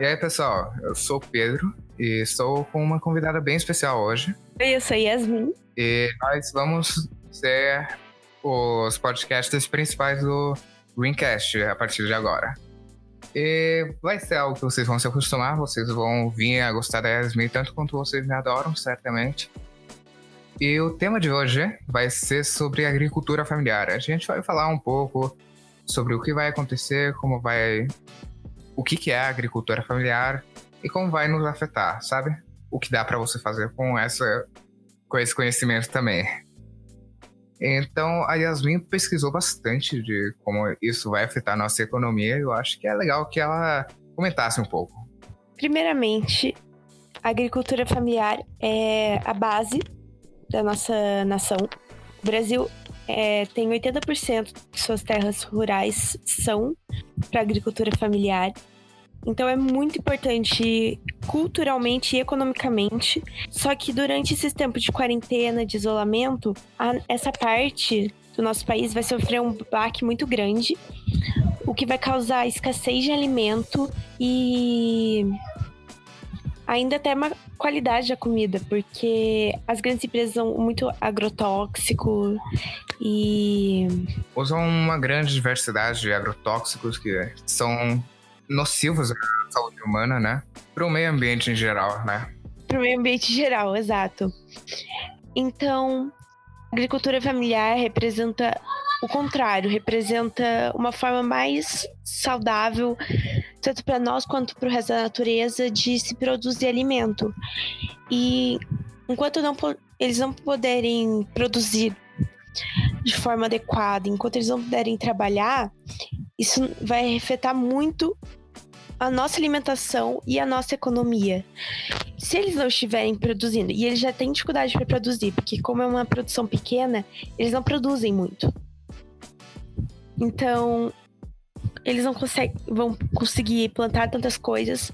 E aí, pessoal, eu sou o Pedro e estou com uma convidada bem especial hoje. Oi, eu sou Yasmin. E nós vamos ser os podcasts principais do Greencast a partir de agora. E vai ser algo que vocês vão se acostumar, vocês vão vir a gostar da Yasmin tanto quanto vocês me adoram, certamente. E o tema de hoje vai ser sobre agricultura familiar. A gente vai falar um pouco sobre o que vai acontecer, como vai. O que, é a agricultura familiar e como vai nos afetar, sabe? O que dá para você fazer com, essa, com esse conhecimento também. Então, a Yasmin pesquisou bastante de como isso vai afetar a nossa economia e eu acho que é legal que ela comentasse um pouco. Primeiramente, a agricultura familiar é a base da nossa nação. O Brasil é, tem 80% de suas terras rurais são para agricultura familiar. Então é muito importante culturalmente e economicamente. Só que durante esses tempos de quarentena, de isolamento, a, essa parte do nosso país vai sofrer um baque muito grande, o que vai causar escassez de alimento e ainda até uma qualidade da comida, porque as grandes empresas usam muito agrotóxico e. Usam uma grande diversidade de agrotóxicos que são nocivos à saúde humana, né? Para o meio ambiente em geral, né? Para o meio ambiente em geral, exato. Então, a agricultura familiar representa o contrário, representa uma forma mais saudável, tanto para nós quanto para o resto da natureza, de se produzir alimento. E enquanto não, eles não puderem produzir de forma adequada, enquanto eles não puderem trabalhar, isso vai afetar muito a nossa alimentação e a nossa economia. Se eles não estiverem produzindo, e eles já têm dificuldade para produzir, porque como é uma produção pequena, eles não produzem muito. Então, eles não conseguem, vão conseguir plantar tantas coisas,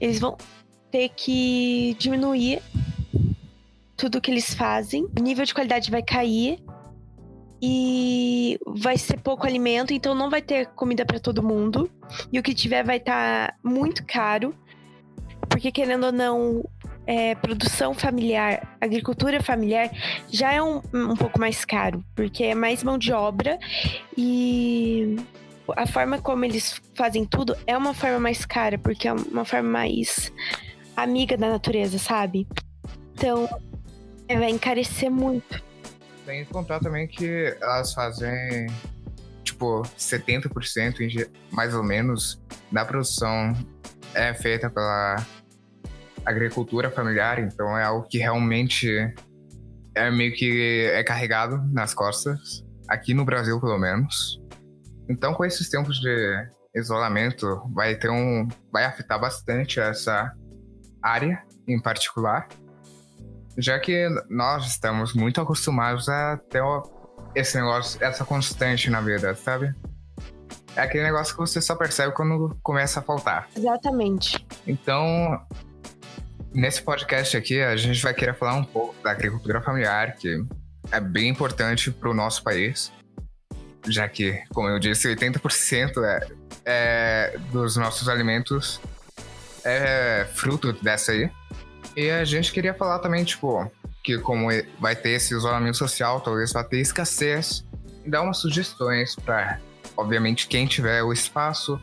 eles vão ter que diminuir tudo que eles fazem, o nível de qualidade vai cair e vai ser pouco alimento, então não vai ter comida para todo mundo. E o que tiver vai estar tá muito caro, porque querendo ou não, é, produção familiar, agricultura familiar já é um, um pouco mais caro, porque é mais mão de obra e a forma como eles fazem tudo é uma forma mais cara, porque é uma forma mais amiga da natureza, sabe? Então, vai encarecer muito. Tem que contar também que elas fazem, tipo, 70% mais ou menos da produção é feita pela agricultura familiar, então é algo que realmente é meio que é carregado nas costas, aqui no Brasil pelo menos. Então, com esses tempos de isolamento, vai ter um, vai afetar bastante essa área em particular já que nós estamos muito acostumados a ter esse negócio, essa constante na vida, sabe? É aquele negócio que você só percebe quando começa a faltar. Exatamente. Então, nesse podcast aqui, a gente vai querer falar um pouco da agricultura familiar, que é bem importante para o nosso país, já que, como eu disse, 80% é, é, dos nossos alimentos é fruto dessa aí. E a gente queria falar também, tipo, que como vai ter esse isolamento social, talvez vai ter escassez, dar umas sugestões para, obviamente, quem tiver o espaço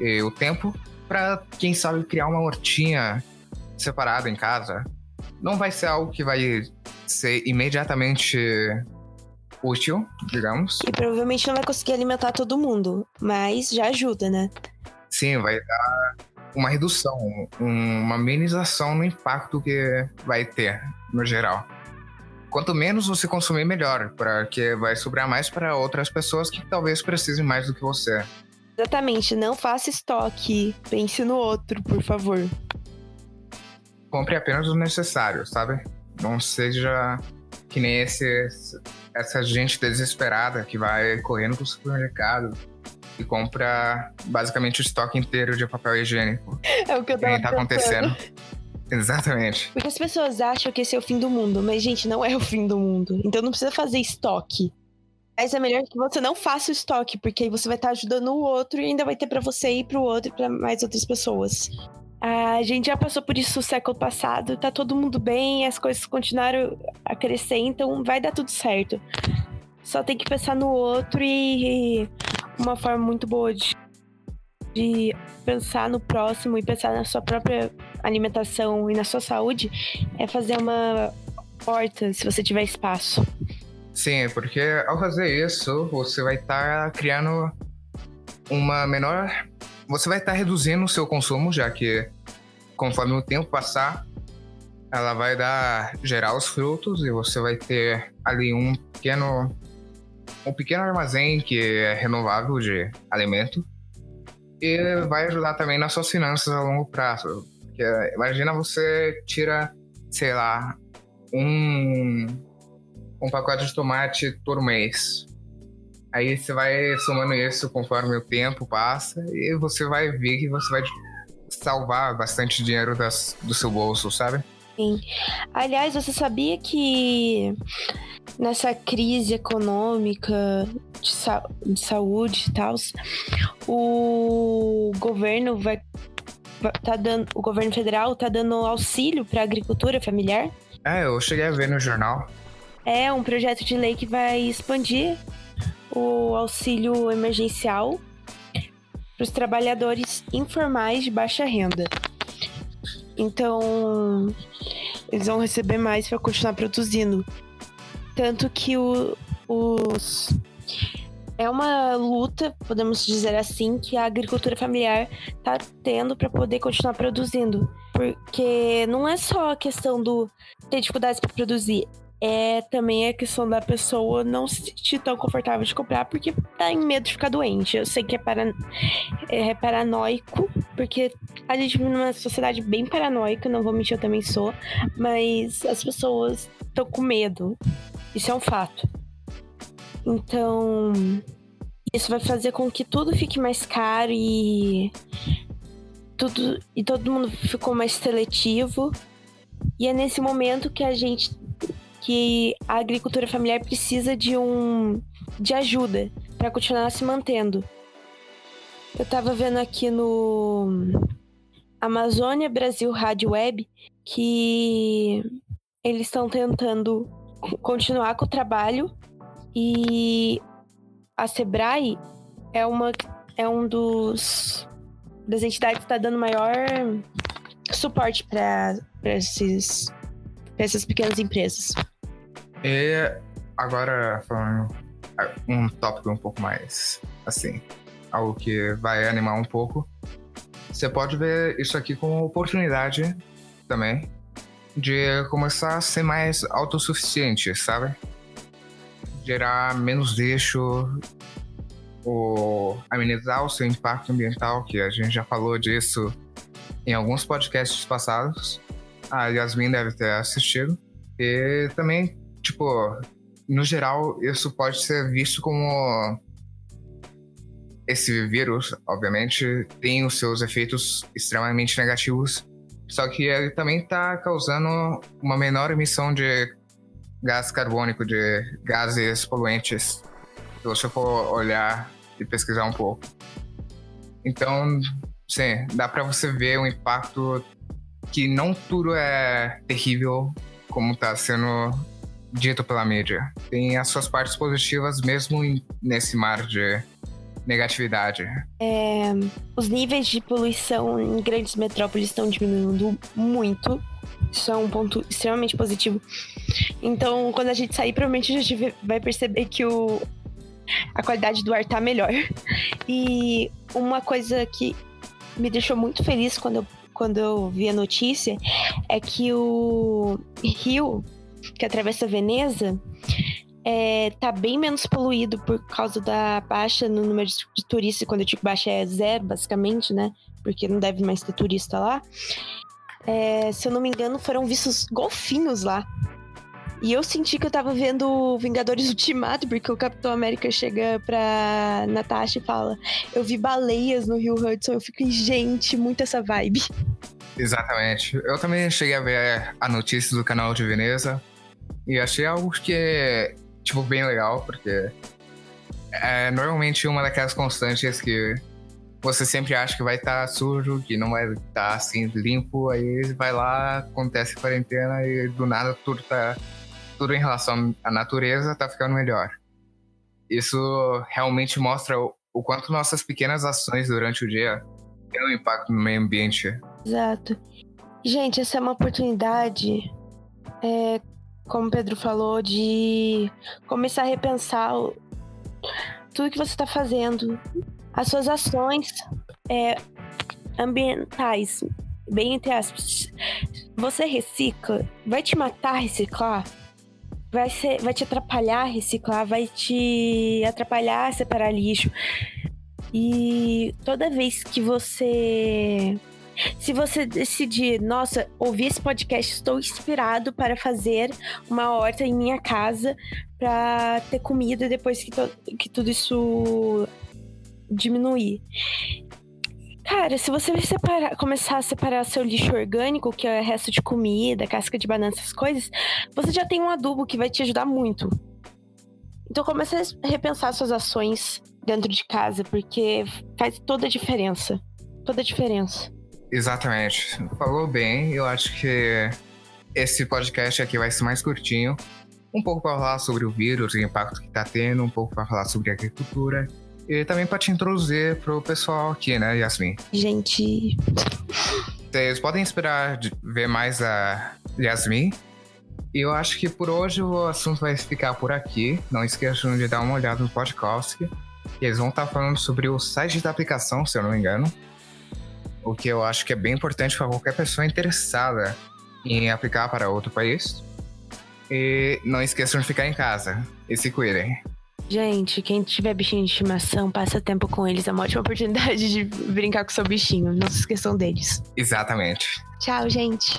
e o tempo, para quem sabe criar uma hortinha separada em casa. Não vai ser algo que vai ser imediatamente útil, digamos. E provavelmente não vai conseguir alimentar todo mundo, mas já ajuda, né? Sim, vai dar uma redução, uma amenização no impacto que vai ter no geral. Quanto menos você consumir, melhor, porque vai sobrar mais para outras pessoas que talvez precisem mais do que você. Exatamente, não faça estoque, pense no outro, por favor. Compre apenas o necessário, sabe? Não seja que nem esse, essa gente desesperada que vai correndo pro supermercado e compra basicamente o estoque inteiro de papel higiênico. É o que eu tava tá acontecendo. Exatamente. Porque as pessoas acham que esse é o fim do mundo, mas, gente, não é o fim do mundo. Então não precisa fazer estoque. Mas é melhor que você não faça o estoque, porque aí você vai estar ajudando o outro e ainda vai ter para você e pro outro e pra mais outras pessoas. A gente já passou por isso no século passado, tá todo mundo bem, as coisas continuaram a crescer, então vai dar tudo certo. Só tem que pensar no outro e uma forma muito boa de, de pensar no próximo e pensar na sua própria alimentação e na sua saúde é fazer uma porta se você tiver espaço. Sim, porque ao fazer isso, você vai estar tá criando uma menor você vai estar tá reduzindo o seu consumo, já que conforme o tempo passar, ela vai dar gerar os frutos e você vai ter ali um pequeno um pequeno armazém que é renovável de alimento e vai ajudar também nas suas finanças a longo prazo. Porque, imagina você tira, sei lá, um um pacote de tomate por mês. Aí você vai somando isso conforme o tempo passa e você vai ver que você vai salvar bastante dinheiro das, do seu bolso, sabe? Sim. Aliás, você sabia que nessa crise econômica de, sa de saúde e tal, o governo vai tá dando, o governo federal tá dando auxílio para agricultura familiar? É, eu cheguei a ver no jornal. É um projeto de lei que vai expandir o auxílio emergencial para os trabalhadores informais de baixa renda. Então, eles vão receber mais para continuar produzindo. Tanto que o, os. É uma luta, podemos dizer assim, que a agricultura familiar está tendo para poder continuar produzindo. Porque não é só a questão do ter dificuldades para produzir, é também a questão da pessoa não se sentir tão confortável de comprar porque tá em medo de ficar doente. Eu sei que é, para, é paranoico, porque a gente vive numa sociedade bem paranoica, não vou mentir, eu também sou, mas as pessoas estão com medo. Isso é um fato. Então, isso vai fazer com que tudo fique mais caro e tudo e todo mundo ficou mais seletivo. E é nesse momento que a gente que a agricultura familiar precisa de um de ajuda para continuar se mantendo. Eu estava vendo aqui no Amazônia Brasil Rádio Web que eles estão tentando continuar com o trabalho e a Sebrae é uma é um dos das entidades que está dando maior suporte para esses para essas pequenas empresas. E agora, falando um tópico um pouco mais assim, algo que vai animar um pouco. Você pode ver isso aqui como oportunidade também de começar a ser mais autossuficiente, sabe? Gerar menos lixo, ou amenizar o seu impacto ambiental, que a gente já falou disso em alguns podcasts passados. A Yasmin deve ter assistido. E também tipo, no geral, isso pode ser visto como. Esse vírus, obviamente, tem os seus efeitos extremamente negativos, só que ele também está causando uma menor emissão de gás carbônico, de gases poluentes, se você for olhar e pesquisar um pouco. Então, sim, dá para você ver o impacto que não tudo é terrível como está sendo dito pela mídia. Tem as suas partes positivas mesmo nesse mar de negatividade. É, os níveis de poluição em grandes metrópoles estão diminuindo muito. Isso é um ponto extremamente positivo. Então, quando a gente sair, provavelmente a gente vai perceber que o, a qualidade do ar tá melhor. E uma coisa que me deixou muito feliz quando eu, quando eu vi a notícia é que o Rio que atravessa Veneza, é, tá bem menos poluído por causa da baixa no número de, turistas. Quando eu digo baixa é zero, basicamente, né? Porque não deve mais ter turista lá. É, se eu não me engano, foram vistos golfinhos lá. E eu senti que eu tava vendo Vingadores Ultimato, porque o Capitão América chega pra Natasha e fala: Eu vi baleias no Rio Hudson. Eu fico, gente, muito essa vibe. Exatamente. Eu também cheguei a ver a notícia do canal de Veneza. E achei algo que é, tipo, bem legal, porque é normalmente uma daquelas constantes que você sempre acha que vai estar tá sujo, que não vai estar tá, assim limpo, aí vai lá, acontece quarentena e do nada tudo tá tudo em relação à natureza tá ficando melhor. Isso realmente mostra o, o quanto nossas pequenas ações durante o dia têm um impacto no meio ambiente. Exato. Gente, essa é uma oportunidade, é, como o Pedro falou, de começar a repensar o, tudo que você está fazendo, as suas ações é, ambientais, bem entre aspas. Você recicla, vai te matar reciclar? Vai, ser, vai te atrapalhar reciclar, vai te atrapalhar separar lixo. E toda vez que você se você decidir, nossa, ouvir esse podcast, estou inspirado para fazer uma horta em minha casa para ter comida depois que, que tudo isso diminuir. Cara, se você separar, começar a separar seu lixo orgânico, que é resto de comida, casca de banana, essas coisas, você já tem um adubo que vai te ajudar muito. Então comece a repensar suas ações dentro de casa, porque faz toda a diferença. Toda a diferença. Exatamente. Falou bem. Eu acho que esse podcast aqui vai ser mais curtinho. Um pouco para falar sobre o vírus, o impacto que está tendo, um pouco para falar sobre agricultura e também para te introduzir pro pessoal aqui, né, Yasmin? Gente. Vocês podem esperar ver mais a Yasmin. E eu acho que por hoje o assunto vai ficar por aqui. Não esqueçam de dar uma olhada no podcast. Eles vão estar falando sobre o site da aplicação, se eu não me engano o que eu acho que é bem importante para qualquer pessoa interessada em aplicar para outro país. E não esqueçam de ficar em casa e se cuidem. Gente, quem tiver bichinho de estimação, passa tempo com eles. É uma ótima oportunidade de brincar com seu bichinho. Não se esqueçam deles. Exatamente. Tchau, gente.